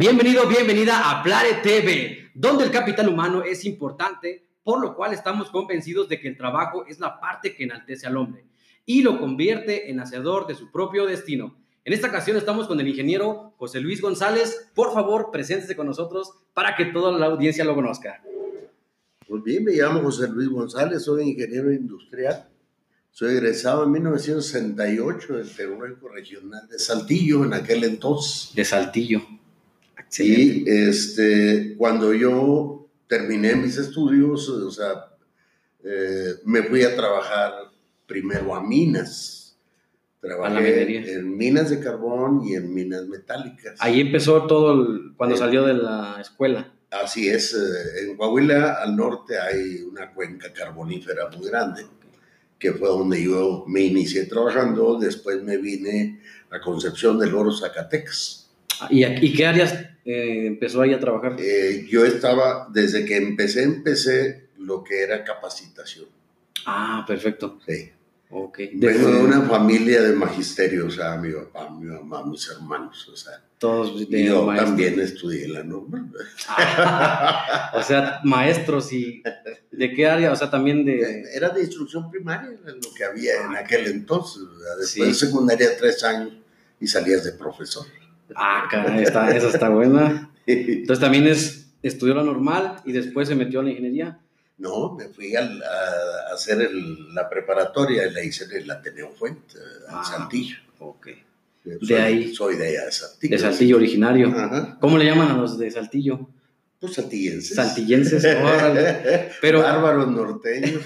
Bienvenido, bienvenida a Plare TV, donde el capital humano es importante, por lo cual estamos convencidos de que el trabajo es la parte que enaltece al hombre y lo convierte en hacedor de su propio destino. En esta ocasión estamos con el ingeniero José Luis González. Por favor, preséntese con nosotros para que toda la audiencia lo conozca. Pues bien, me llamo José Luis González, soy ingeniero industrial. Soy egresado en 1968 del Tecnológico Regional de Saltillo, en aquel entonces. De Saltillo. Y este, cuando yo terminé mis estudios, o sea, eh, me fui a trabajar primero a minas. Trabajé en minas de carbón y en minas metálicas. Ahí empezó todo cuando salió de la escuela. Así es, eh, en Coahuila al norte hay una cuenca carbonífera muy grande, que fue donde yo me inicié trabajando, después me vine a Concepción del Oro, Zacatecas. ¿Y, y qué áreas eh, empezó ahí a trabajar? Eh, yo estaba, desde que empecé, empecé lo que era capacitación. Ah, perfecto. Sí. Okay. Vengo de una familia de magisterio, o sea, mi papá, mi mamá, mis hermanos, o sea. Todos de Yo también estudié la normal. Ah, o sea, maestros y ¿de qué área? O sea, también de... Era de instrucción primaria, lo que había en aquel entonces. Después de secundaria tres años y salías de profesor. Ah, caray, está, esa está buena. Entonces también es, estudió la normal y después se metió a la ingeniería. No, me fui a, hacer la preparatoria y la hice en el Ateneo Fuente, en ah, Saltillo. Ok. de ahí. Soy de allá, de Saltillo. De Saltillo originario. ¿Cómo le llaman a los de Saltillo? Pues saltillenses. Saltillenses, Pero, Bárbaros norteños.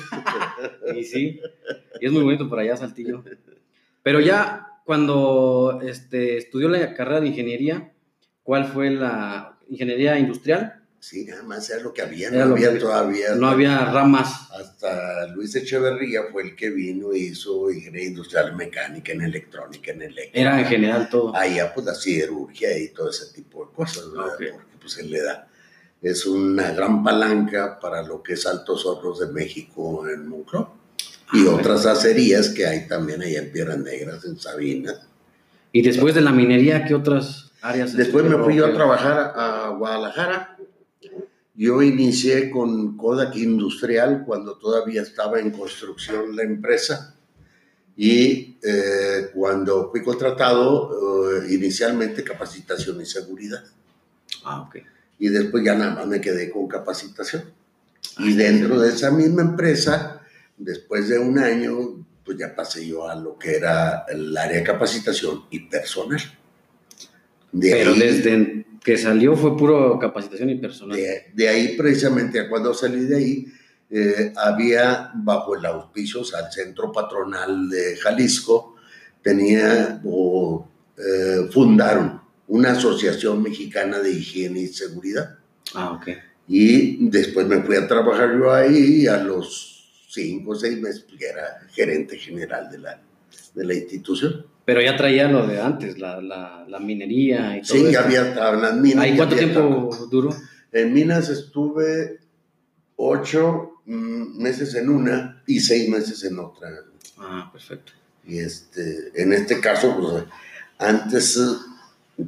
y sí, y es muy bonito por allá Saltillo. Pero ya cuando este, estudió la carrera de ingeniería, ¿cuál fue la ingeniería industrial? Sí, nada más era lo que había, no había todavía. No había ramas. Hasta Luis Echeverría fue el que vino y hizo ingeniería industrial mecánica, en electrónica, en eléctrica. Era en general todo. Allá pues la siderurgia y todo ese tipo de cosas, Porque pues él le da. Es una gran palanca para lo que es Altos Hornos de México en Moncloa. Y ah, otras acerías que hay también allá en Piedras Negras, en Sabina. ¿Y después de la minería, qué otras áreas? Después me fui yo a trabajar a Guadalajara yo inicié con Kodak Industrial cuando todavía estaba en construcción la empresa y eh, cuando fui contratado eh, inicialmente capacitación y seguridad. Ah, ok. Y después ya nada más me quedé con capacitación. y dentro de esa misma empresa, después de un año, pues ya pasé yo a lo que era el área de capacitación y personal. Pero desde que salió fue puro capacitación y personal. De, ahí, precisamente, cuando salí de ahí, eh, había bajo el auspicio, o sea, el Centro Patronal de Jalisco, tenía o eh, fundaron una asociación mexicana de higiene y seguridad. Ah, ok. Y después me fui a trabajar yo ahí y a los cinco o seis meses pues, era gerente general de la, de la institución. Pero ya traía lo de antes, la, la, la minería y todo Sí, ya había estado en las minas. ¿Ahí cuánto tiempo duró? En minas estuve ocho mm, meses en una y seis meses en otra. Ah, perfecto. Y este, en este caso, pues antes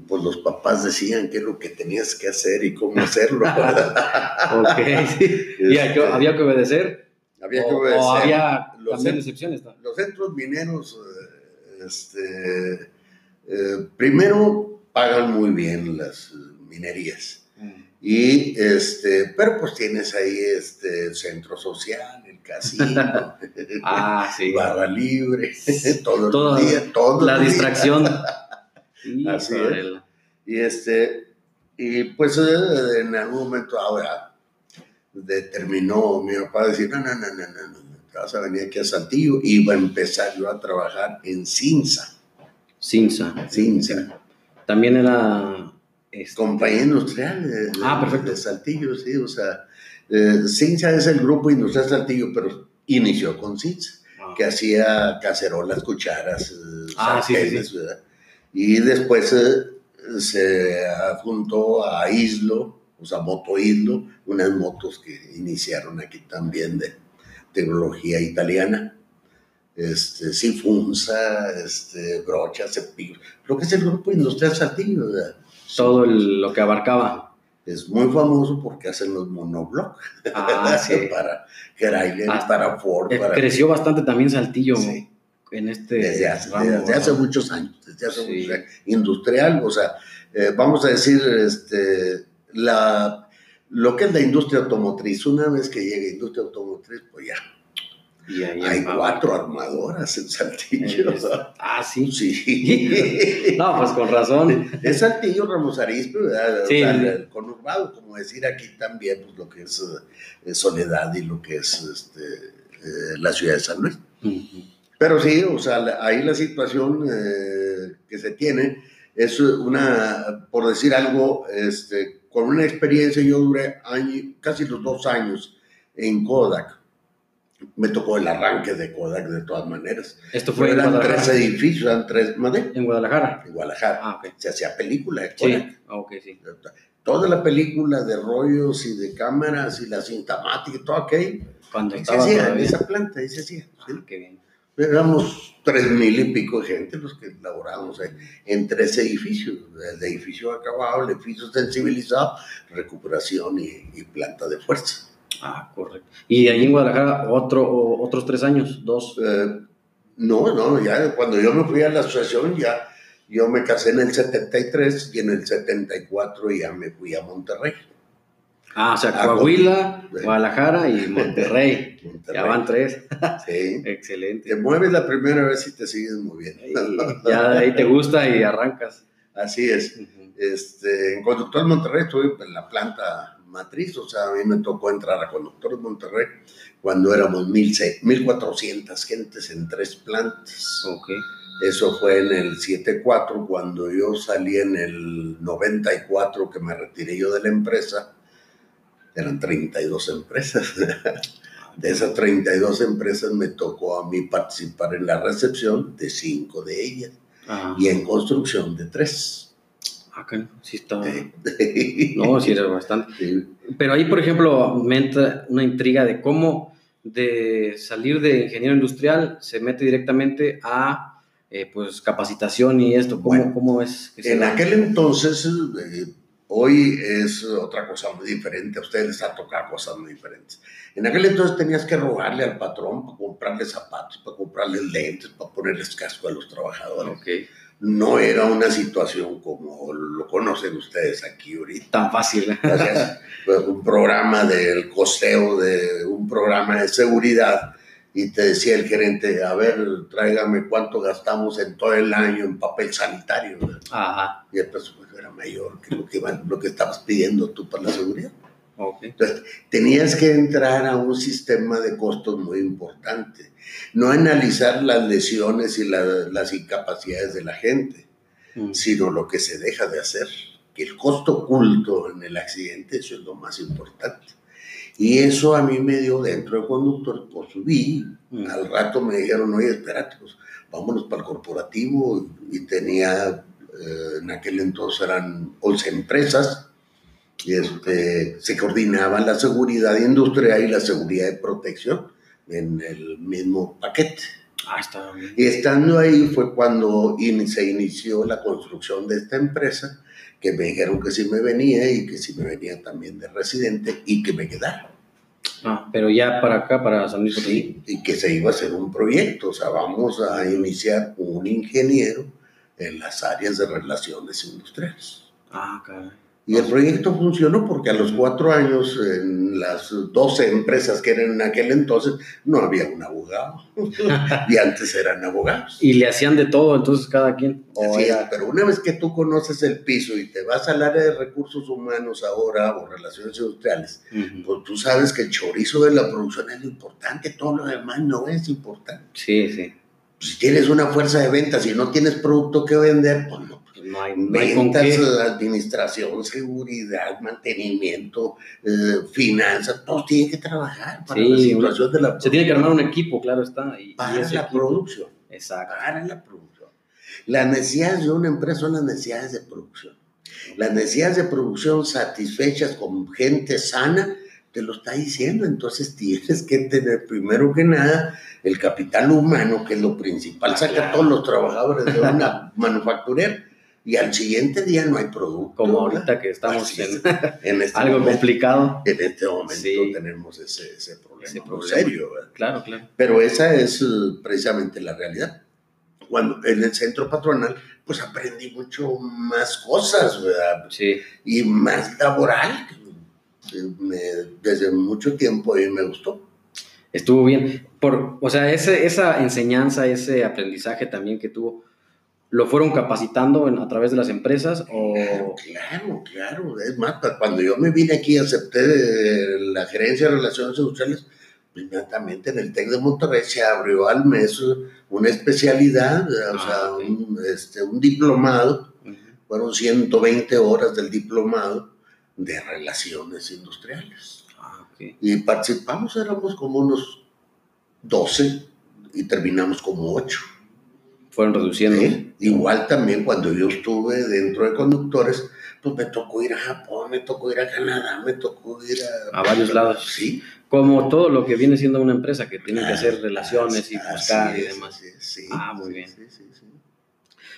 pues los papás decían qué es lo que tenías que hacer y cómo hacerlo. ok, sí. ¿Y había que obedecer? Había que obedecer. O había también excepciones. Los centros mineros este, eh, primero pagan muy bien las minerías. Mm. Y este, pero pues tienes ahí este centro social, el casino, ah, sí. barra libre, todo, el día, todo la distracción. Así Y este, y pues eh, en algún momento ahora determinó mi papá decir, no, no, no, no, no, vas a venir aquí a Santillo, iba a empezar yo a trabajar en Cinza. Cinza. Cinza. También era... Este, Compañía industrial de, ah, perfecto. de Saltillo, sí, o sea, eh, Cinza es el grupo industrial Saltillo, pero inició con Cinza, ah. que hacía cacerolas, cucharas, eh, ah, sí, sí, y después eh, se adjuntó a Islo, o sea, Moto Islo, unas motos que iniciaron aquí también de, tecnología italiana. Este, Sifunza, este, Brocha, Cepillo, lo que es el grupo industrial Saltillo. todo lo que abarcaba. Es muy famoso porque hacen los monobloc. Ah, sí. para Chrysler, para Ford. Eh, para... Creció bastante también Saltillo en este desde hace, desde hace muchos años, desde hace muchos años. Industrial, o sea, eh, vamos a decir, este, la, lo que es la industria automotriz, una vez que llegue industria automotriz, pues ya. Hay cuatro armadoras en Saltillo. ah, sí. Sí. no, pues con razón. Es Saltillo Ramos Arizpe, ¿verdad? Sí. O sea, el conurbado, como decir aquí también, pues lo que es, eh, Soledad y lo que es este, eh, la ciudad de San Luis. Pero sí, o sea, ahí la situación eh, que se tiene es una, por decir algo, este, con una experiencia, yo duré casi los dos años en Kodak. Me tocó el arranque de Kodak de todas maneras. Esto fue Pero eran tres edificios, eran tres, ¿madre? En Guadalajara. En Guadalajara. Ah, ok. Se hacía película de Kodak. Sí, ah, ok, sí. Toda la película de rollos y de cámaras y la cintamática y todo aquello. Cuando se estaba hacía en esa planta, ahí se hacía. Ah, ¿sí? qué bien. Éramos tres mil y pico de gente los que laborábamos en, en tres edificios, el edificio acabado, el edificio sensibilizado, recuperación y, y planta de fuerza. Ah, correcto. Y ahí en Guadalajara otro, otros tres años, dos. Eh, no, no, ya cuando yo me fui a la asociación, ya yo me casé en el 73 y en el 74 ya me fui a Monterrey. Ah, o sea, Ah, Coahuila. Guadalajara y Monterrey. Monterrey. Ya van tres. Sí. Excelente. Te mueves la primera vez y te sigues moviendo. Y ya de ahí te gusta y arrancas. Así es. Este, en Conductores Monterrey estuve en la planta matriz, o sea, a mí me tocó entrar a Conductores Monterrey cuando éramos 1,600, 1.400 gentes en tres plantas. Ok. Eso fue en el 74, cuando yo salí en el 94, que me retiré yo de la empresa, eran 32 empresas. De esas 32 empresas me tocó a mí participar en la recepción de cinco de ellas Ah, y en construcción de tres. ah, sí está. No, sí era bastante. Pero ahí, por ejemplo, me entra una intriga de cómo de salir de ingeniero industrial se mete directamente a eh, pues capacitación y esto. ¿Cómo, Bueno, cómo es? que En aquel entonces, eh, hoy es otra cosa muy diferente, a ustedes les ha tocado cosas muy diferentes. En aquel entonces tenías que rogarle al patrón para comprarle zapatos, para comprarle lentes, para ponerles casco a los trabajadores. Ok. No era una situación como lo conocen ustedes aquí ahorita. Tan fácil. Gracias. Pues, un programa del costeo de un programa de seguridad y te decía el gerente, a ver, tráigame cuánto gastamos en todo el año en papel sanitario. Y el presupuesto era mayor que lo que, iban- lo que estabas pidiendo tú para la seguridad. Entonces, tenías que entrar a un sistema de costos muy importante. No analizar las lesiones y la- las incapacidades de la gente, Mm. sino lo que se deja de hacer. Que el costo oculto en el accidente, eso es lo más importante. Y eso a mí me dio dentro de conductor, pues subí. Mm. Al rato me dijeron, oye, espérate, pues vámonos para el corporativo. Y tenía, eh, en aquel entonces eran 11 empresas. Y este, se coordinaban la seguridad industrial y la seguridad de protección en el mismo paquete. Ah, está bien. Y estando ahí fue cuando in- se inició la construcción de esta empresa, que me dijeron que sí me venía y que sí me venía también de residente y que me quedara. Ah, pero ya para acá, para San Luis Potosí. Sí, y que se iba a hacer un proyecto, o sea, vamos a iniciar un ingeniero en las áreas de relaciones industriales. Ah, caray. Y el proyecto funcionó porque a los cuatro años, en las 12 empresas que eran en aquel entonces, no había un abogado. y antes eran abogados. Y le hacían de todo, entonces cada quien. O Así es, pero una vez que tú conoces el piso y te vas al área de recursos humanos ahora o relaciones industriales, pues tú sabes que el chorizo de la producción es lo importante, todo lo demás no es importante. Sí, sí. Si tienes una fuerza de ventas y no tienes producto que vender, pues no. No hay, no hay Ventas, administración, seguridad, mantenimiento, eh, finanzas, todos tienen que trabajar para Sí, la situación de la Se tiene que armar un equipo, claro está. Y, para la equipo- producción. Exacto. para la producción. Las necesidades de una empresa son las necesidades de producción. Las necesidades de producción satisfechas con gente sana, te lo está diciendo. Entonces tienes que tener primero que nada el capital humano, que es lo principal. Ah, Saca claro. a todos los trabajadores de una manufacturera. Y al siguiente día no hay producto. Como ahorita que estamos en, este algo complicado. En este momento tenemos ese, ese problema, serio. Claro, claro. Pero esa es eh, precisamente la realidad. Cuando en el centro patronal, pues aprendí mucho más cosas, ¿verdad? Sí. Y más laboral. Me, desde mucho tiempo y me gustó. Estuvo bien. Por, o sea, ese, esa enseñanza, ese aprendizaje también que tuvo, ¿Lo fueron capacitando a través de las empresas? O... Claro, claro, Es más, cuando yo me vine aquí, acepté la gerencia de relaciones industriales, inmediatamente en el TEC de Monterrey se abrió al mes una especialidad, o sea, ah, un, este, un, diplomado. Fueron 120 horas del diplomado de relaciones industriales. Ah, y participamos, éramos como unos 12 y terminamos como 8 fueron reduciendo. Igual también cuando yo estuve dentro de conductores, pues me tocó ir a Japón, me tocó ir a Canadá, me tocó ir a... A varios lados. Sí. Como todo lo que viene siendo una empresa, que tiene que hacer relaciones y buscar y demás. Sí, ah, muy bien.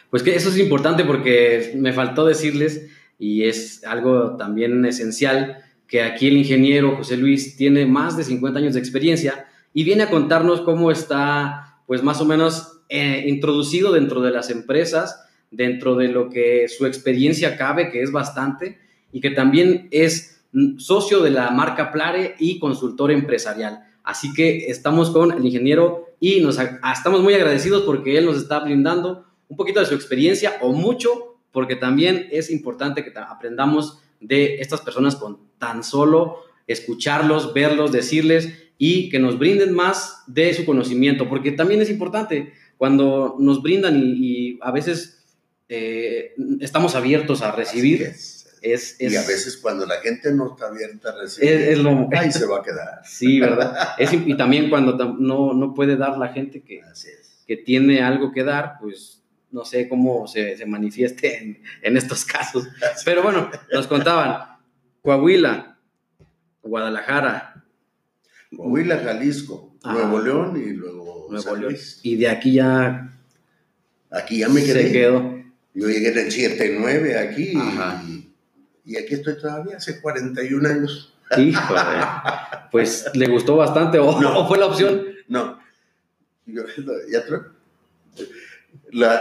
Pues que eso es importante porque me faltó decirles, y es algo también esencial, que aquí el ingeniero José Luis tiene más de 50 años de experiencia y viene a contarnos cómo está, pues más o menos eh, introducido dentro de las empresas, dentro de lo que su experiencia cabe, que es bastante, y que también es socio de la marca Plare y consultor empresarial. Así que estamos con el ingeniero y nos estamos muy agradecidos porque él nos está brindando un poquito de su experiencia o mucho, porque también es importante que aprendamos de estas personas con tan solo escucharlos, verlos, decirles y que nos brinden más de su conocimiento, porque también es importante cuando nos brindan y, a veces eh, estamos abiertos a recibir. Es. y a veces cuando la gente no está abierta a recibir, ahí se va a quedar. Sí, ¿verdad? y también cuando no, no, puede dar la gente que, que tiene algo que dar, pues no sé cómo se, se manifieste en, en, estos casos. Pero bueno, nos contaban Coahuila, Guadalajara. Coahuila, Jalisco, Nuevo León y luego y de aquí ya. Aquí ya me quedé. Se quedó. Yo llegué en el 79 aquí y, aquí estoy todavía hace 41 años. Híjole. pues le gustó bastante o, no, fue la opción. No.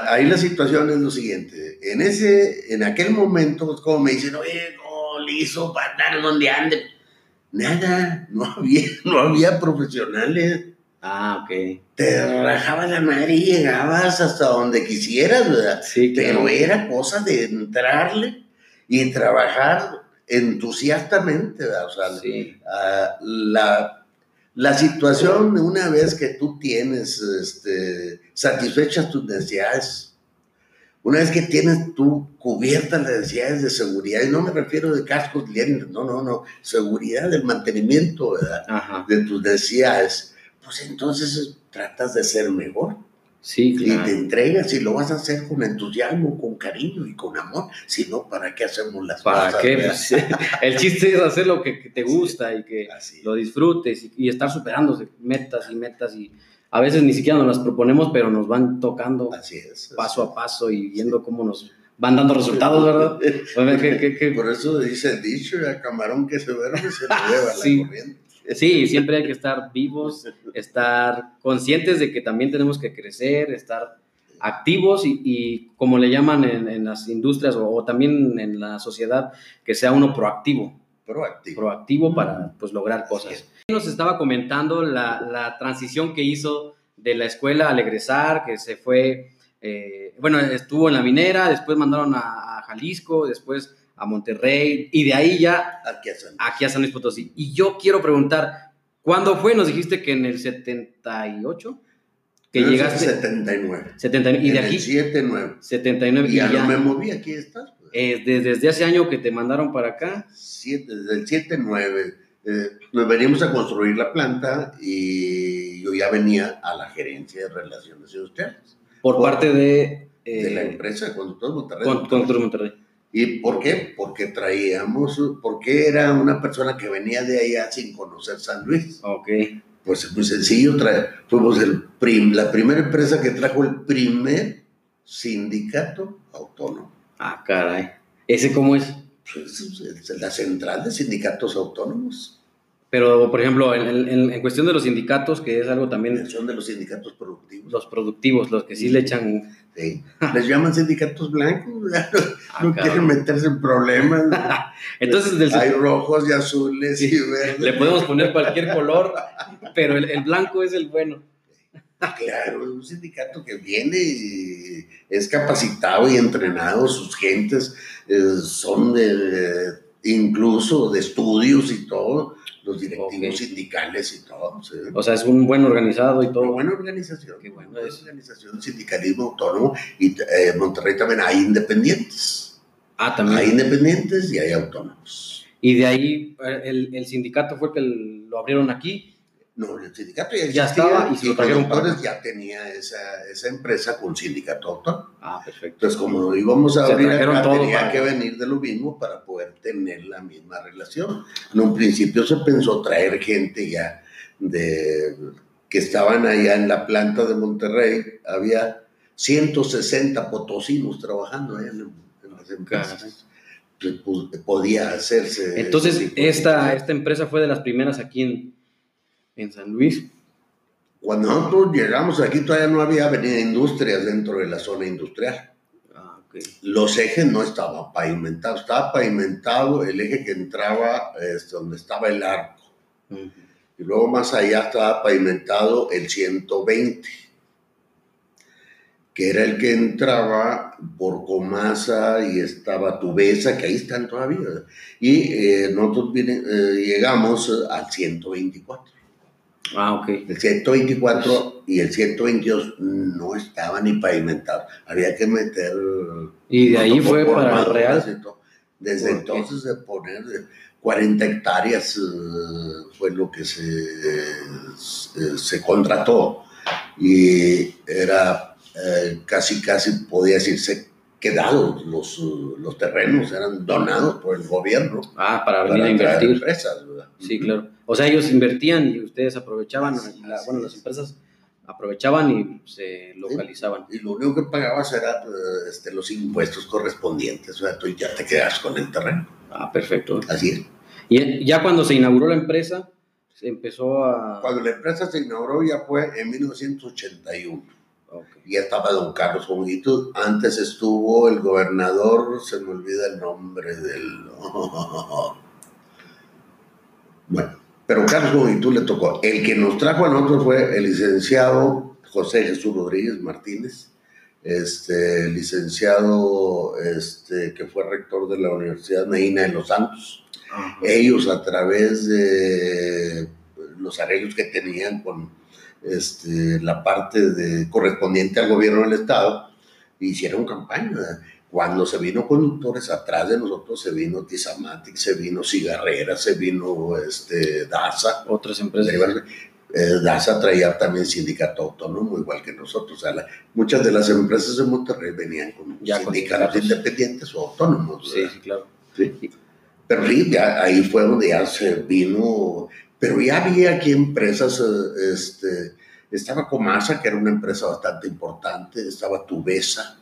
ahí la situación es lo siguiente. En ese, en aquel momento, pues, como me dicen, oye, no, liso para andar donde ande. Nada, no había, no había profesionales. Ah, ok. Te rajaba la madre y llegabas hasta donde quisieras, ¿verdad? Sí, Pero era cosa de entrarle y trabajar entusiastamente, ¿verdad? O sea, sí. Ah, la, la situación, una vez que tú tienes este, satisfechas tus necesidades, una vez que tienes tú cubiertas las necesidades de seguridad, y no me refiero de cascos, no, no, no, seguridad del mantenimiento ¿verdad? de tus necesidades pues entonces tratas de ser mejor. Sí, claro. Y te entregas y lo vas a hacer con entusiasmo, con cariño y con amor. Si no, ¿para qué hacemos las cosas? ¿Para qué? Pues, el chiste es hacer lo que, te gusta y que lo disfrutes y, estar superándose metas y metas y a veces ni siquiera nos las proponemos, pero nos van tocando paso a paso y viendo cómo nos van dando resultados, ¿verdad? Por eso dice el dicho, a camarón que se duerme se lo lleva la corriente. Sí, siempre hay que estar vivos, estar conscientes de que también tenemos que crecer, estar activos y, como le llaman en, las industrias o, también en la sociedad, que sea uno proactivo. Proactivo. Proactivo para pues, lograr cosas. Nos estaba comentando la, transición que hizo de la escuela al egresar, que se fue, eh, bueno, estuvo en la minera, después mandaron a, a Jalisco, después a Monterrey y de ahí ya aquí a, San, aquí a San Luis Potosí. Y yo quiero preguntar, ¿cuándo fue? Nos dijiste que en el 78 que en llegaste 79. 79 y de aquí 79. 79 y, ya, no me moví, aquí estás. Pues. Eh, desde, desde, hace año que te mandaron para acá. Siete, desde el 79 eh, nos veníamos a construir la planta y yo ya venía a la gerencia de relaciones industriales. Por, parte de... de la eh, empresa Conductores Monterrey. Conductores Monterrey. ¿Y por qué? Porque traíamos, porque era una persona que venía de allá sin conocer San Luis. Ok. Pues es muy sencillo, fuimos el prim, la primera empresa que trajo el primer sindicato autónomo. Ah, caray. ¿Ese cómo es? Pues, es la central de sindicatos autónomos. Pero, por ejemplo, en, en- en cuestión de los sindicatos, que es algo también, Son de los sindicatos productivos. los productivos, los que sí le echan... Sí. Les llaman sindicatos blancos. Ah, no quieren meterse en problemas. Entonces, del Hay rojos y azules Sí. y verdes. le podemos poner cualquier color, pero el, el blanco es el bueno. Claro, es un sindicato que viene y es capacitado y entrenado, sus gentes eh, son de, incluso de estudios y todo, los directivos sindicales y todo. sí. O sea, es un buen organizado y Una todo. buena organización, Qué bueno es. organización, sindicalismo autónomo y eh, Monterrey también hay independientes, Ah, hay también. independientes y hay autónomos. Y de ahí eh, el, el sindicato fue el que lo abrieron aquí. No, el sindicato ya, Ya existía estaba y se lo trajeron para ya tenía esa, esa empresa con sindicato autónomo. Ah, perfecto. Entonces, como íbamos a Se abrir acá, tenía para que venir de lo mismo para poder tener la misma relación. En un principio se pensó traer gente ya de que estaban allá en la planta de Monterrey. Había 160 potosinos trabajando allá en, en las empresas. Pues, podía hacerse. Entonces, esta, esta empresa fue de las primeras aquí en, en San Luis. Cuando nosotros llegamos aquí todavía no había avenida industrias dentro de la zona industrial. Ah. Los ejes no estaban pavimentados, estaba pavimentado el eje que entraba este, donde estaba el arco. Y luego más allá estaba pavimentado el 120, que era el que entraba por Comasa y estaba Tubesa, que ahí están todavía. Y eh, nosotros vine- eh, llegamos al 124. Ah, ok. El 124 y el 122 no estaban ni pavimentados. Había que meter. Y de ahí fue para el Real. Desde entonces de poner eh, 40 hectáreas eh, fue lo que se, eh, se contrató. Y era eh, casi, casi, podía decirse, quedados los, los terrenos, eran donados por el gobierno. Ah, para venir a para invertir. empresas, ¿verdad? Sí, claro. O sea, ellos invertían y ustedes aprovechaban, la- bueno, las empresas aprovechaban y se localizaban. Y lo único que pagabas era eh, este, los impuestos correspondientes, o sea, tú ya te quedas con el terreno. Ah, perfecto. Así es. Y ya cuando se inauguró la empresa, se empezó a... Cuando la empresa se inauguró ya fue en 1981. Ok. Ya estaba don Carlos Juanito. Antes estuvo el gobernador, se me olvida el nombre del... Bueno, pero Carlos Juanito le tocó. El que nos trajo a nosotros fue el licenciado José Jesús Rodríguez Martínez, este licenciado este, que fue rector de la Universidad Medina de los Santos. Ajá. ellos a través de los arreglos que tenían con este, la parte de, correspondiente al gobierno del Estado, hicieron campaña. Cuando se vino conductores, atrás de nosotros se vino Tizamatic, se vino Cigarrera, se vino este, DASA. Otras empresas. Eh, DASA traía también sindicato autónomo, igual que nosotros. O sea, la- muchas de las empresas de Monterrey venían con Ya con sindicatos sindicatos. independientes o autónomos. Sí, ¿verdad? sí, claro. Sí. Pero sí, ahí fue donde ya se vino, pero ya había aquí empresas, eh, este, estaba Comasa, que era una empresa bastante importante, estaba Tubesa,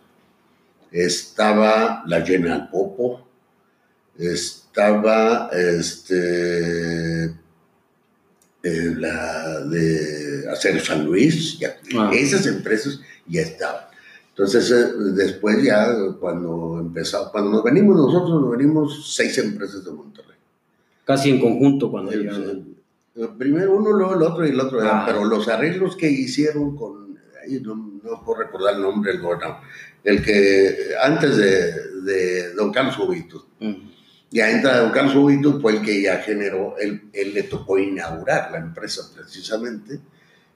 estaba la General Popo, estaba este, eh, la de Acero San Luis, ya, Ah. esas empresas ya estaban. Entonces, eh, después ya, cuando empezamos, cuando nos venimos nosotros, nos venimos seis empresas de Monterrey. Casi en conjunto cuando llegaron. Primero uno, luego el otro y el otro, Ah. pero los arreglos que hicieron con, no, no puedo recordar el nombre del gobernador, el que antes de, de don Carlos Jubito, Ujú. ya entra don Carlos Jubito, fue el que ya generó, él, él le tocó inaugurar la empresa precisamente,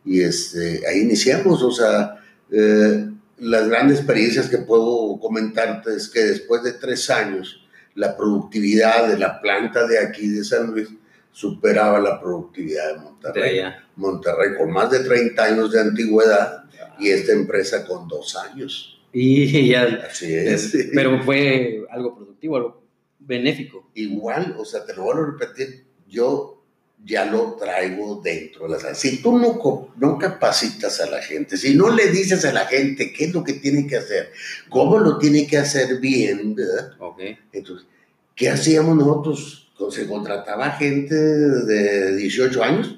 y este, ahí iniciamos, o sea, eh, las grandes experiencias que puedo comentarte es que después de tres años, la productividad de la planta de aquí de San Luis superaba la productividad de Monterrey. Monterrey con más de 30 años de antigüedad y esta empresa con dos años. Y ya. Así es. Pero fue algo productivo, algo benéfico. igual, o sea, te lo vuelvo a repetir, yo ya lo traigo dentro de las Si tú no, no capacitas a la gente, si no le dices a la gente qué es lo que tiene que hacer, cómo lo tiene que hacer bien, ¿verdad? Okay. Entonces, ¿qué hacíamos nosotros? Se contrataba gente de 18 años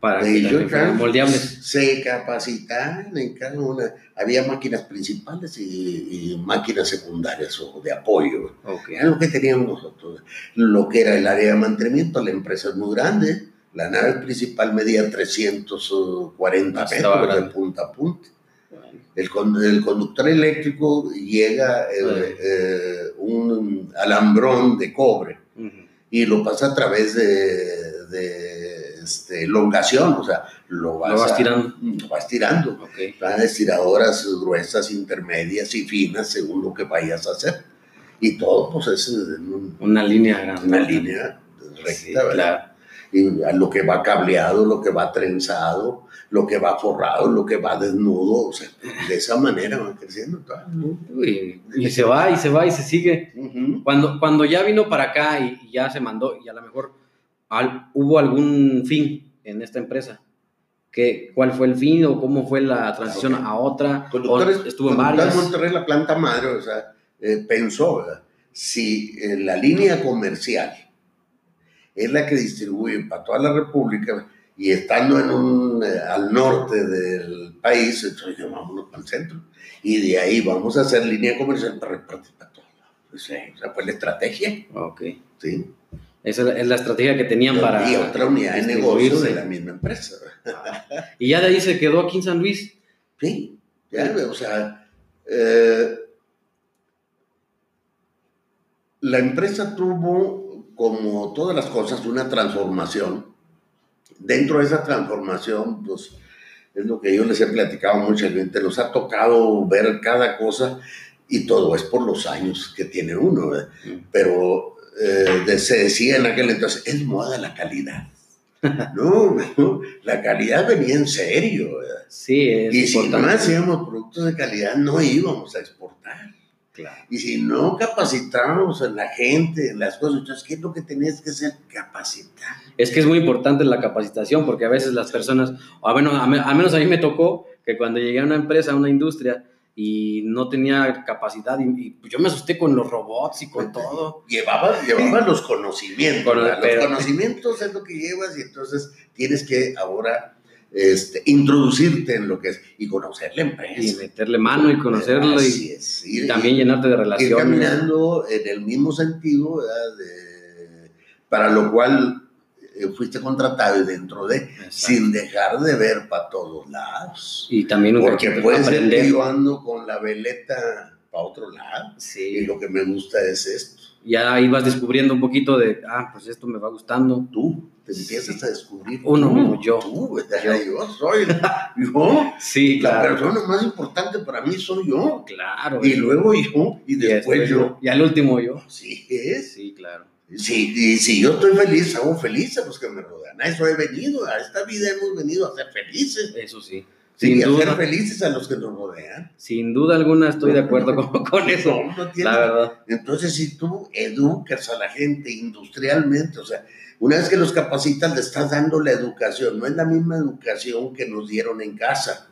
para de que moldeables. Se capacitaban en cada una. Había máquinas principales y, máquinas secundarias o de apoyo. Okay. Era lo que teníamos nosotros. Lo que era el área de mantenimiento, la empresa es muy grande. La nave principal medía 340 metros de punta a punta. El, el, conductor eléctrico llega eh, eh, un alambrón de cobre y lo pasa a través de, de este, elongación, o sea, lo vas, lo vas tirando. Lo vas tirando. Okay. Estiradoras gruesas, intermedias y finas según lo que vayas a hacer. Y todo, pues es un, una línea grande. Una línea recta, sí, claro. Y lo que va cableado, lo que va trenzado, lo que va forrado, lo que va desnudo, o sea, de esa manera va creciendo. Y, y, se va, y se va, y se sigue. Uh -huh. cuando, cuando ya vino para acá y, y ya se mandó, y a lo mejor al, hubo algún fin en esta empresa. ¿Qué, ¿Cuál fue el fin o cómo fue la transición Okay. a otra? Conductores, ¿O estuvo en varias. Monterrey, la planta madre, o sea, eh, pensó, ¿verdad? si eh, la línea comercial es la que distribuye para toda la República y estando en un, eh, al norte del país, entonces vámonos para el centro. Y de ahí vamos a hacer línea comercial para repartir para todos. O sea, esa fue la estrategia. Ok. ¿sí? Esa es la estrategia que tenían para. y otra unidad de distribuirse. negocio de la misma empresa. Y ya de ahí se quedó aquí en San Luis. Sí, ya, o sea, eh, la empresa tuvo, como todas las cosas, una transformación. Dentro de esa transformación, pues, es lo que yo les he platicado a mucha gente, nos ha tocado ver cada cosa y todo es por los años que tiene uno, ¿verdad? pero eh, de- se decía en aquel entonces, es moda la calidad. No, no, la calidad venía en serio, ¿verdad? Sí, es Y si no hacíamos productos de calidad, no íbamos a exportar. Claro. Y si no capacitábamos a la gente en las cosas, entonces, ¿qué es lo que tenías que hacer? Capacitar. Es que es muy importante la capacitación porque a veces las personas, o a menos, a menos a mí me tocó que cuando llegué a una empresa, a una industria y no tenía capacidad y, y pues yo me asusté con los robots y con todo. Llevaba, llevaba los conocimientos. Con- ¿verdad? pero- Los conocimientos es lo que llevas y entonces tienes que ahora este, introducirte en lo que es y conocer la empresa. Y meterle mano y conocerlo Así y, es. y Ir- también llenarte de ir relaciones. caminando en el mismo sentido, ¿verdad? De- para lo cual eh, fuiste contratado y dentro de, Exacto. sin dejar de ver para todos lados. Y también Porque puede ser que yo ando con la veleta para otro lado y Sí. lo que me gusta es esto. Ya ahí vas descubriendo un poquito de, ah, pues esto me va gustando. Tú te empiezas Sí. a descubrir. Uno yo. Yo. yo. soy. Yo. Sí, La claro. persona más importante para mí soy yo. Claro. Y luego yo. Y Y después yo. Y al último yo. Así es. Sí, claro. Sí, y si yo estoy feliz, hago feliz a los que me rodean. A eso he venido, a esta vida hemos venido a ser felices. Eso sí. Sí, Sin y a ser duda. felices a los que nos rodean. Sin duda alguna estoy de acuerdo con, con eso. No, no tiene- La verdad. Entonces, si tú educas a la gente industrialmente, o sea, una vez que los capacitas, le estás dando la educación. No es la misma educación que nos dieron en casa.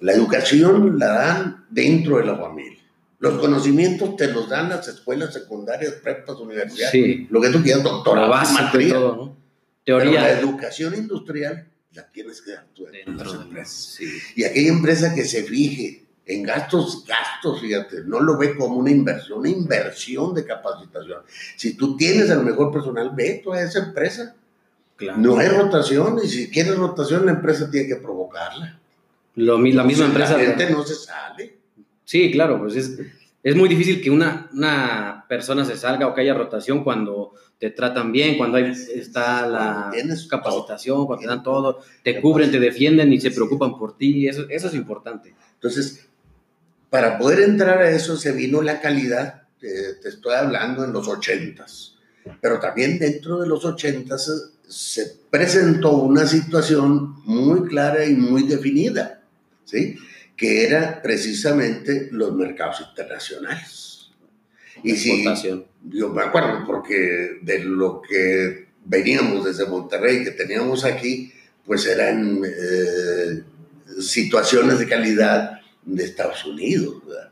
La educación la dan dentro de la familia. Los conocimientos te los dan las escuelas secundarias, prepas, universidades, Sí. lo que tú quieras, doctorado, maestría. ¿no? Pero la Teoría educación industrial la tienes que dar tú en dentro las de empresas. Sí. Y aquella empresa que se fije en gastos, gastos, fíjate, no lo ve como una inversión, una inversión de capacitación. Si tú tienes el mejor personal, ve tú a esa empresa. Claro. No hay rotación y si quieres rotación, la empresa tiene que provocarla. Lo, la misma empresa. La gente no se sale. Sí, claro, pues es, es muy difícil que una, una persona se salga o que haya rotación cuando te tratan bien, cuando hay, está la tienes capacitación, cuando te dan todo, te cubren, te defienden y se preocupan por ti, eso, eso es importante. Entonces, para poder entrar a eso se vino la calidad, eh, te estoy hablando en los ochentas, pero también dentro de los ochentas se presentó una situación muy clara y muy definida, ¿sí? Que era precisamente los mercados internacionales. Y si, yo me acuerdo porque de lo que veníamos desde Monterrey, que teníamos aquí, pues eran eh, situaciones de calidad de Estados Unidos, ¿verdad?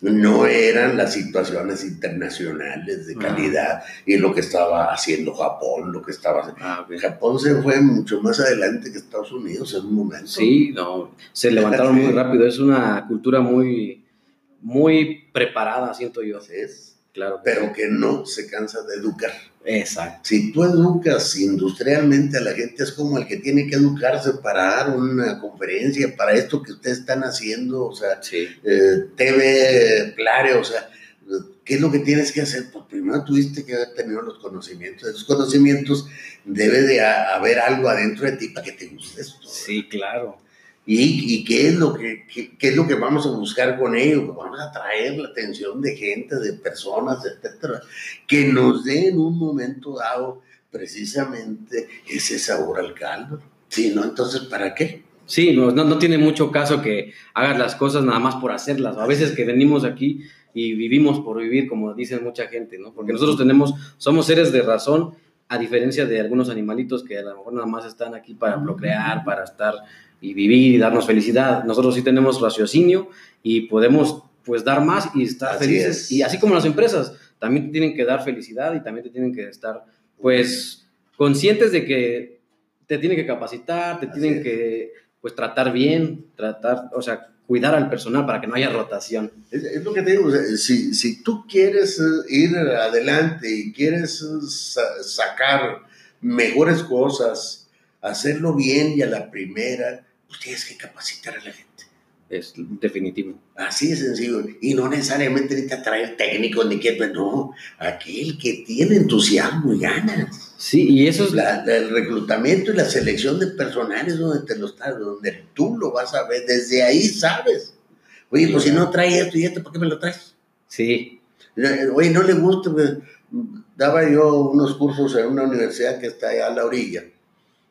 No eran las situaciones internacionales de ah. calidad y lo que estaba haciendo Japón, lo que estaba ah, Japón se fue mucho más adelante que Estados Unidos en un momento. Sí, no, se levantaron muy rápido, es una cultura muy, muy preparada, siento yo. Es Claro. Pero que no se cansa de educar. Exacto. Si tú educas industrialmente a la gente, es como el que tiene que educarse para dar una conferencia, para esto que ustedes están haciendo, o sea, eh, TV Clare, o sea, ¿qué es lo que tienes que hacer? Pues primero tuviste que haber tenido los conocimientos. Esos conocimientos debe de haber algo adentro de ti para que te guste esto. Sí, claro. ¿Y, qué, es lo que, qué, es lo que vamos a buscar con ellos? Pues vamos a atraer la atención de gente, de personas, etcétera, que nos den en un momento dado precisamente ese sabor al caldo. Sí, ¿no? Entonces, ¿para qué? Sí, no, no, tiene mucho caso que hagas las cosas nada más por hacerlas. A veces que venimos aquí y vivimos por vivir, como dicen mucha gente, ¿no? Porque nosotros tenemos, somos seres de razón, a diferencia de algunos animalitos que a lo mejor nada más están aquí para procrear, para estar y vivir y darnos felicidad. Nosotros sí tenemos raciocinio y podemos pues dar más y estar felices. Y así como las empresas, también te tienen que dar felicidad y también te tienen que estar pues conscientes de que te tienen que capacitar, te tienen que pues tratar bien, tratar, o sea, cuidar al personal para que no haya rotación. Es, lo que te digo, si, si, tú quieres eh, ir adelante y quieres eh, sacar mejores cosas, hacerlo bien y a la primera, pues tienes que capacitar a la gente. Es definitivo. Así de sencillo. Y no necesariamente necesitas traer técnicos ni que, no, aquel que tiene entusiasmo y ganas. Sí, y eso es... el reclutamiento y la selección de personal es donde te lo estás, donde tú lo vas a ver, desde ahí sabes. Oye, pues si no trae esto y esto, ¿por qué me lo traes? Sí. Oye, no le gusta, pues, daba yo unos cursos en una universidad que está allá a la orilla.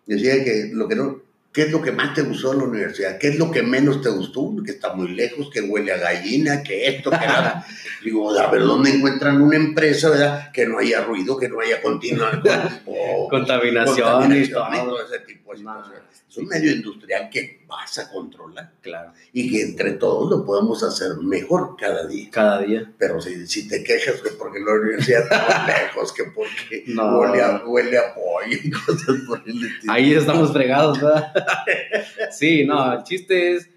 Decía que lo que no, ¿Qué es lo que más te gustó en la universidad? ¿Qué es lo que menos te gustó? Que está muy lejos, que huele a gallina, que esto, que nada. Digo, a ver, ¿dónde encuentran una empresa, verdad? Que no haya ruido, que no haya continua, contaminación, y todo. ese tipo de Es un medio industrial que vas a controlar. Claro. Y que entre todos lo podemos hacer mejor cada día. Cada día. Pero si, si te quejas que porque la universidad está lejos, que porque huele, a, huele a pollo y cosas por el estilo. Ahí estamos fregados, ¿verdad? sí, no, el chiste es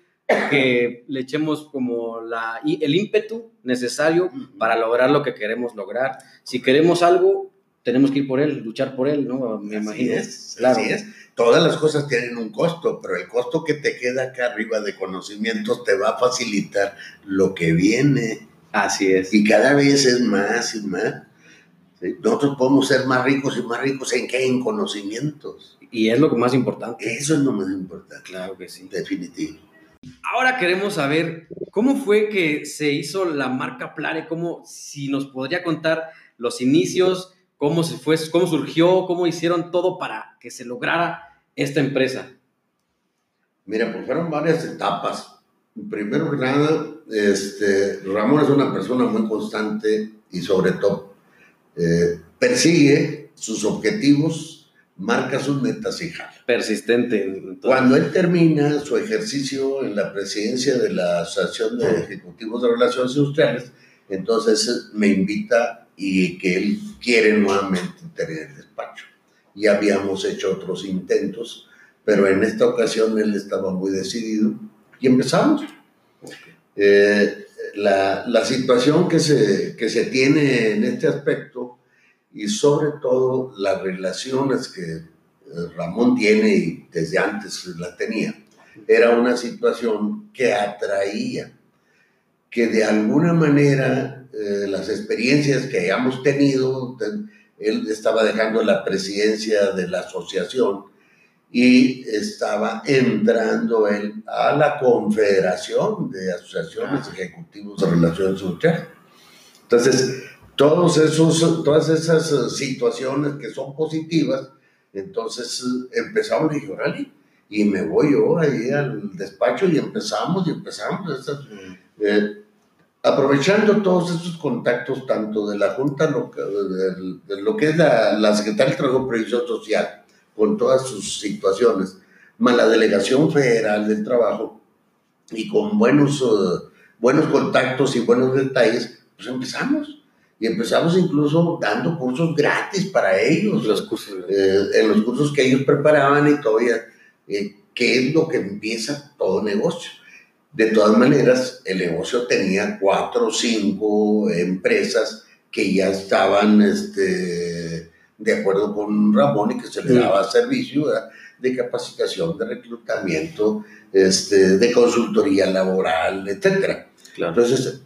que le echemos como la, el ímpetu necesario para lograr lo que queremos lograr. Si queremos algo, tenemos que ir por él, luchar por él, ¿no? Me imagino. claro. es. Todas las cosas tienen un costo, pero el costo que te queda acá arriba de conocimientos te va a facilitar lo que viene. Así es. Y cada vez es más y más. Nosotros podemos ser más ricos y más ricos en qué? En conocimientos. Y es lo más importante. Eso es lo más importante. Claro que sí. Definitivo. Ahora queremos saber cómo fue que se hizo la marca Plare, cómo, si nos podría contar los inicios, cómo se fue, cómo surgió, cómo hicieron todo para que se lograra esta empresa. Mira, pues fueron varias etapas. Primero que nada, este, Ramón es una persona muy constante y sobre todo eh, persigue sus objetivos marca sus metas y jala. Persistente. Cuando él termina su ejercicio en la presidencia de la Asociación de Ejecutivos de Relaciones Industriales, entonces me invita y que él quiere nuevamente tener. Ya habíamos hecho otros intentos, pero en esta ocasión él estaba muy decidido y empezamos. Eh, la, la, situación que se, que se tiene en este aspecto y sobre todo las relaciones que eh, Ramón tiene y desde antes la tenía, era una situación que atraía, que de alguna manera eh, las experiencias que hayamos tenido, él estaba dejando la presidencia de la asociación y estaba entrando él a la Confederación de Asociaciones ah. Ejecutivos de Relaciones Sociales. Entonces, todos esos, todas esas eh, situaciones que son positivas, entonces eh, empezamos, dije, y me voy yo ahí al despacho y empezamos y empezamos. Mm. Eh, aprovechando todos esos contactos, tanto de la Junta, de, lo que es la, la Secretaría de Trabajo y Previsión Social, con todas sus situaciones, más la Delegación Federal del Trabajo, y con buenos, eh, buenos contactos y buenos detalles, pues empezamos. Y empezamos incluso dando cursos gratis para ellos. Los cursos. Eh, en los cursos que ellos preparaban y todavía, eh, que es lo que empieza todo negocio. De todas maneras, el negocio tenía cuatro o cinco empresas que ya estaban este, de acuerdo con Ramón y que se le daba servicio de capacitación, de reclutamiento, este, de consultoría laboral, etc. Entonces,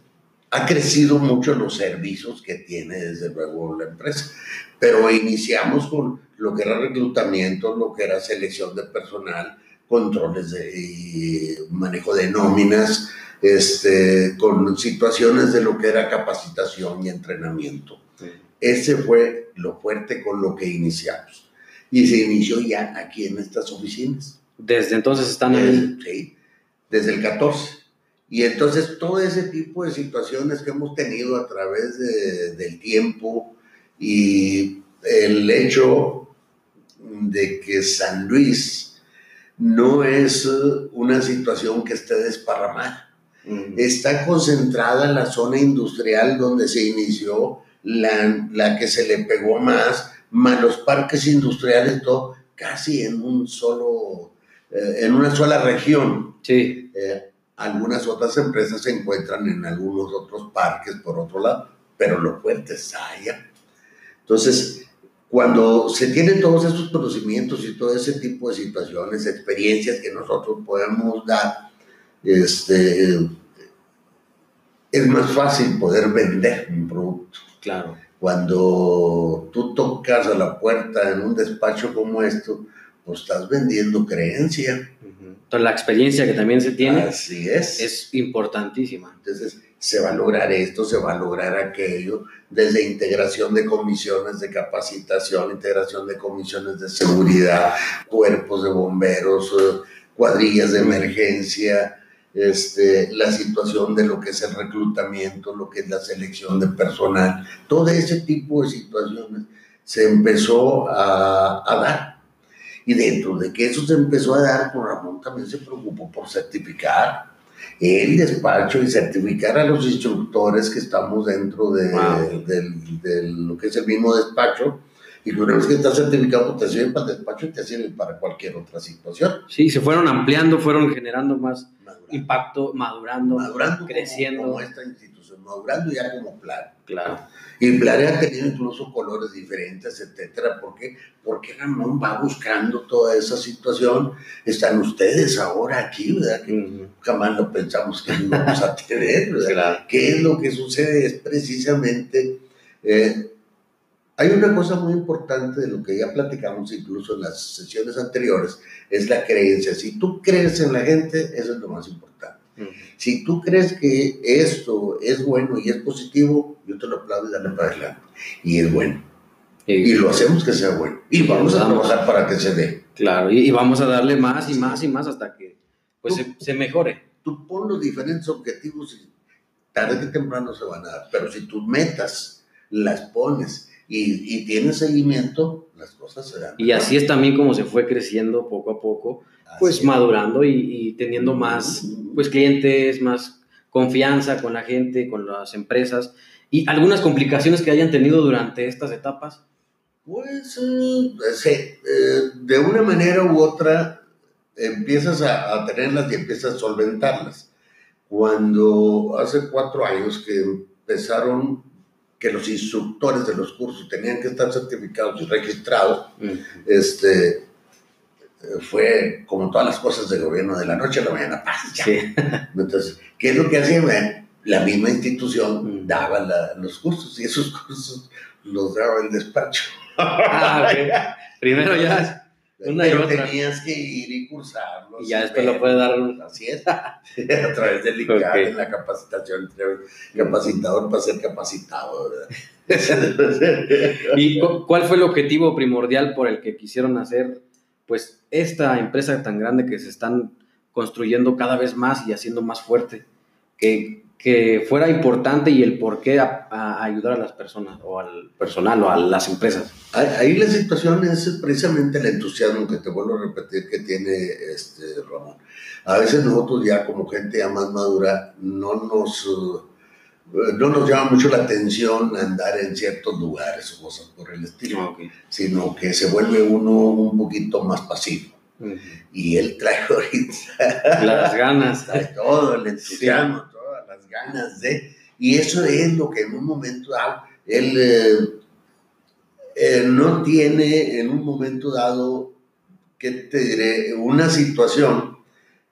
ha crecido mucho los servicios que tiene desde luego la empresa, pero iniciamos con lo que era reclutamiento, lo que era selección de personal, controles de y manejo de nóminas, este, con situaciones de lo que era capacitación y entrenamiento. Ese fue lo fuerte con lo que iniciamos. Y se inició ya aquí en estas oficinas. Desde entonces están ahí. Sí, desde el 14. Y entonces todo ese tipo de situaciones que hemos tenido a través de, del tiempo y el hecho de que San Luis no es una situación que esté desparramada. Está concentrada en la zona industrial donde se inició, la, la que se le pegó más, más los parques industriales, todo casi en un solo, eh, en una sola región. Sí. Eh, algunas otras empresas se encuentran en algunos otros parques por otro lado, pero lo fuerte es allá. Entonces, cuando se tienen todos esos conocimientos y todo ese tipo de situaciones, experiencias que nosotros podemos dar, este, es más fácil poder vender un producto. Claro. Cuando tú tocas a la puerta en un despacho como esto, pues estás vendiendo creencia la experiencia que también se tiene Así es. es importantísima. Entonces, se va a lograr esto, se va a lograr aquello, desde integración de comisiones de capacitación, integración de comisiones de seguridad, cuerpos de bomberos, eh, cuadrillas de emergencia, este, la situación de lo que es el reclutamiento, lo que es la selección de personal, todo ese tipo de situaciones se empezó a, dar. Y dentro de que eso se empezó a dar, pues Ramón también se preocupó por certificar el despacho y certificar a los instructores que estamos dentro de, lo que es el mismo despacho. Y una vez que está certificado, te sirve para el despacho y te sirve para cualquier otra situación. Sí, se fueron ampliando, fueron generando más impacto, madurando, madurando creciendo. Como, esta institución, madurando ya como plan. Claro. Y Plarea ha tenido incluso colores diferentes, etcétera. ¿Por qué? Porque Ramón va buscando toda esa situación. Están ustedes ahora aquí, ¿verdad? Que jamás lo pensamos que no vamos a tener, ¿verdad? ¿Qué es lo que sucede? Es precisamente. Eh, hay una cosa muy importante de lo que ya platicamos incluso en las sesiones anteriores, es la creencia. Si tú crees en la gente, eso es lo más importante. Si tú crees que esto es bueno y es positivo, yo te lo aplaudo y dale para adelante. Y es bueno. Y, lo hacemos que sea bueno. Y vamos a trabajar para que se dé. Claro, y, vamos a darle más y más y más hasta que pues, se, mejore. Tú pon los diferentes objetivos y tarde que temprano se van a dar. Pero si tus metas las pones y, y tienes seguimiento, las cosas se dan. Y así es también como se fue creciendo poco a poco, pues madurando y, y, teniendo más pues, clientes, más confianza con la gente, con las empresas. ¿Y algunas complicaciones que hayan tenido durante estas etapas? Pues eh, sí, eh, de una manera u otra empiezas a, a, tenerlas y empiezas a solventarlas. Cuando hace cuatro años que empezaron que los instructores de los cursos tenían que estar certificados y registrados, este, fue como todas las cosas del gobierno de la noche a la mañana, Entonces, ¿qué es lo que hacían? La misma institución daba los cursos y esos cursos los daba el despacho. Ah, Primero ya una Pero tenías que ir y cursarlos. Y ya después lo puede dar. Así es. a través del ICAP, en la capacitación, capacitador para ser capacitado. ¿Y cuál fue el objetivo primordial por el que quisieron hacer pues esta empresa tan grande que se están construyendo cada vez más y haciendo más fuerte? ¿Qué, que fuera importante y el por qué ayudar a las personas o al personal o a las empresas. Ahí la situación es precisamente el entusiasmo que te vuelvo a repetir que tiene este Ramón. A veces nosotros ya como gente ya más madura no nos, no nos llama mucho la atención andar en ciertos lugares o cosas por el estilo, sino que se vuelve uno un poquito más pasivo. Y él trae ahorita. Las ganas, trae todo el entusiasmo, ganas de, y eso es lo que en un momento dado, él eh, no tiene en un momento dado, ¿qué te diré? Una situación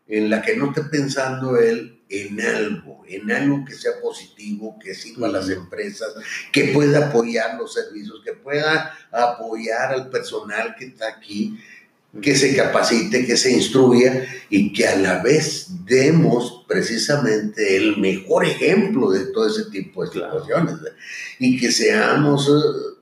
en la que no esté pensando él en algo, en algo que sea positivo, que sirva a las empresas, que pueda apoyar los servicios, que pueda apoyar al personal que está aquí, que se capacite, que se instruya y que a la vez demos precisamente el mejor ejemplo de todo ese tipo de situaciones y que seamos eh,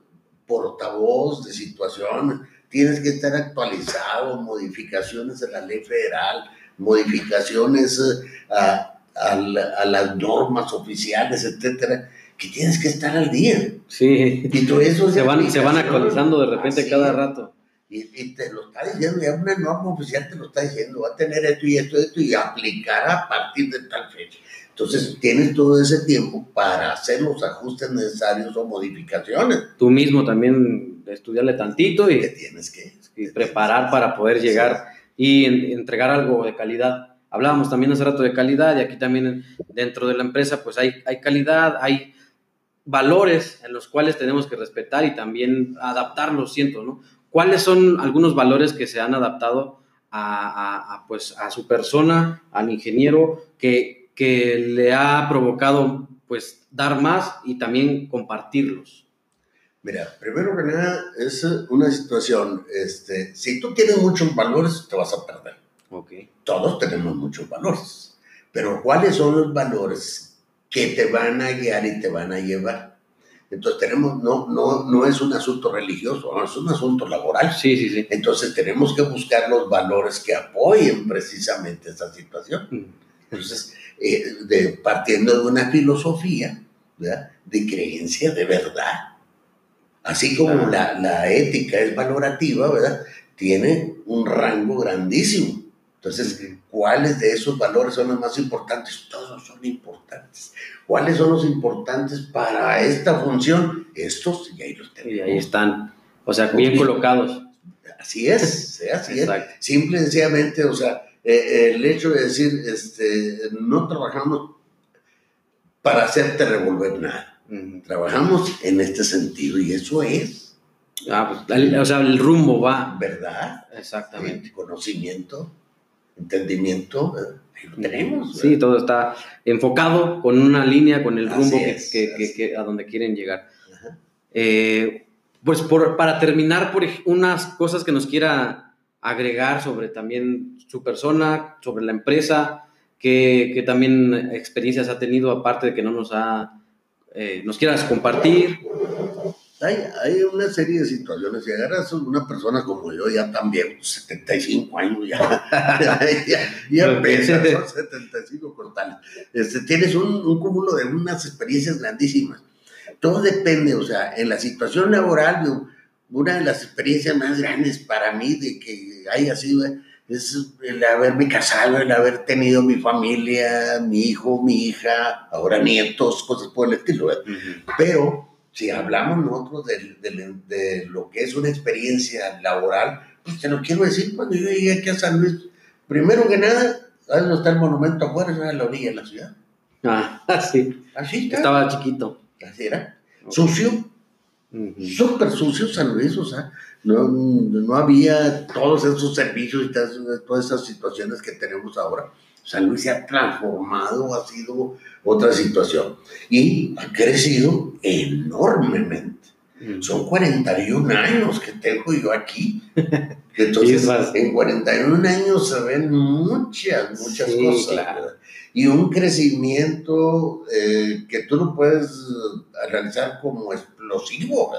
portavoz de situaciones. Tienes que estar actualizado, modificaciones en la ley federal, modificaciones eh, a, las normas oficiales, etcétera, que tienes que estar al día. Sí. Y todo eso se van, se van actualizando de repente cada rato y, te lo está diciendo, ya una norma oficial te lo está diciendo, va a tener esto y esto y esto y aplicar a partir de tal fecha. Entonces tienes todo ese tiempo para hacer los ajustes necesarios o modificaciones. Tú mismo también estudiarle tantito y, te tienes que preparar para poder llegar y entregar algo de calidad. Hablábamos también hace rato de calidad y aquí también dentro de la empresa pues hay, hay calidad, hay valores en los cuales tenemos que respetar y también adaptarlos, siento, ¿no? ¿Cuáles son algunos valores que se han adaptado a, pues, a su persona, al ingeniero, que, que, le ha provocado pues, dar más y también compartirlos? Mira, primero que nada, es una situación, este, si tú tienes muchos valores, te vas a perder. Okay. Todos tenemos muchos valores, pero ¿cuáles son los valores que te van a guiar y te van a llevar? Entonces tenemos, no, no, no es un asunto religioso, no, es un asunto laboral. Sí, sí, sí. Entonces tenemos que buscar los valores que apoyen precisamente esa situación. Mm. Entonces, eh, de, partiendo de una filosofía de creencia de verdad, así como la, la, ética es valorativa, ¿verdad? Tiene un rango grandísimo. Entonces, ¿cuáles de esos valores son los más importantes? Todos son importantes. ¿Cuáles son los importantes para esta función? Estos, y ahí los tenemos. Y ahí están, o sea, bien colocados. Así es, así es. Simple y sencillamente, o sea, eh, el hecho de decir, este, no trabajamos para hacerte revolver nada. Trabajamos en este sentido y eso es. Ah, pues, o sea, el rumbo va. ¿Verdad? Exactamente. conocimiento entendimiento, lo tenemos. Sí, todo está enfocado con una línea, con el rumbo que, a donde quieren llegar. Eh, pues por, para terminar, por unas cosas que nos quiera agregar sobre también su persona, sobre la empresa, que, también experiencias ha tenido, aparte de que no nos ha, eh, nos quieras compartir. Hay, hay, una serie de situaciones. Si agarras una persona como yo, ya también, 75 años, ya, ya, ya, pesas, son 75 cortales. Este, tienes un, un, cúmulo de unas experiencias grandísimas. Todo depende, o sea, en la situación laboral, una de las experiencias más grandes para mí de que haya sido es el haberme casado, el haber tenido mi familia, mi hijo, mi hija, ahora nietos, cosas por el estilo. Pero si hablamos nosotros de, lo que es una experiencia laboral, pues te lo quiero decir, cuando yo llegué aquí a San Luis, primero que nada, ¿sabes dónde está el monumento afuera? Es a la orilla de la ciudad. Ah, sí. Así está. Estaba chiquito. Así era. Sucio. Súper sucio San Luis, o sea, no, no había todos esos servicios y todas esas situaciones que tenemos ahora. San Luis se ha transformado, ha sido otra situación y ha crecido enormemente. Mm. Son 41 años que tengo yo aquí. Entonces, en 41 años se ven muchas, muchas cosas. Y un crecimiento eh, que tú no puedes realizar como explosivo.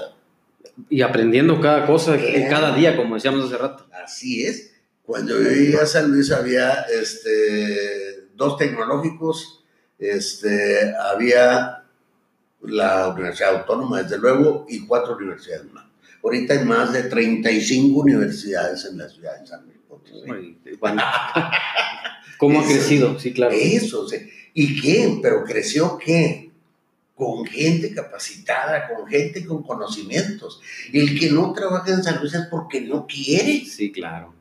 Y aprendiendo cada cosa, cada día, como decíamos hace rato. Así es. Cuando yo llegué a San Luis había este, dos tecnológicos, este, había la Universidad Autónoma, desde luego, y cuatro universidades más. Ahorita hay más de 35 universidades en la ciudad de San Luis Potosí. Bueno, ¿Cómo ha crecido? Sí, claro. Eso, sí. ¿y qué? ¿Pero creció qué? Con gente capacitada, con gente con conocimientos. El que no trabaja en San Luis es porque no quiere. Sí, claro.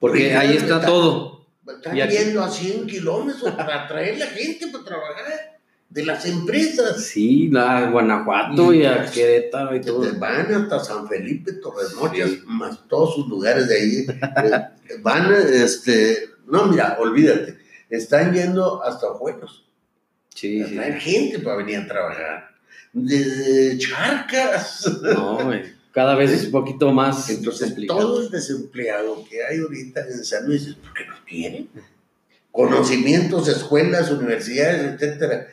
Porque ahí está todo. Están yendo a 100 kilómetros para traer la gente para trabajar de las empresas. Sí, a Guanajuato y, a Querétaro y todo. Van hasta San Felipe, Torres Mochas, más todos sus lugares de ahí. Eh, van, este, no, mira, olvídate, están yendo hasta juegos. Sí, sí. Traen gente para venir a trabajar. Desde charcas. No, cada vez es un poquito más. Entonces, todo el desempleado que hay ahorita en San Luis es porque no tienen conocimientos, escuelas, universidades, etcétera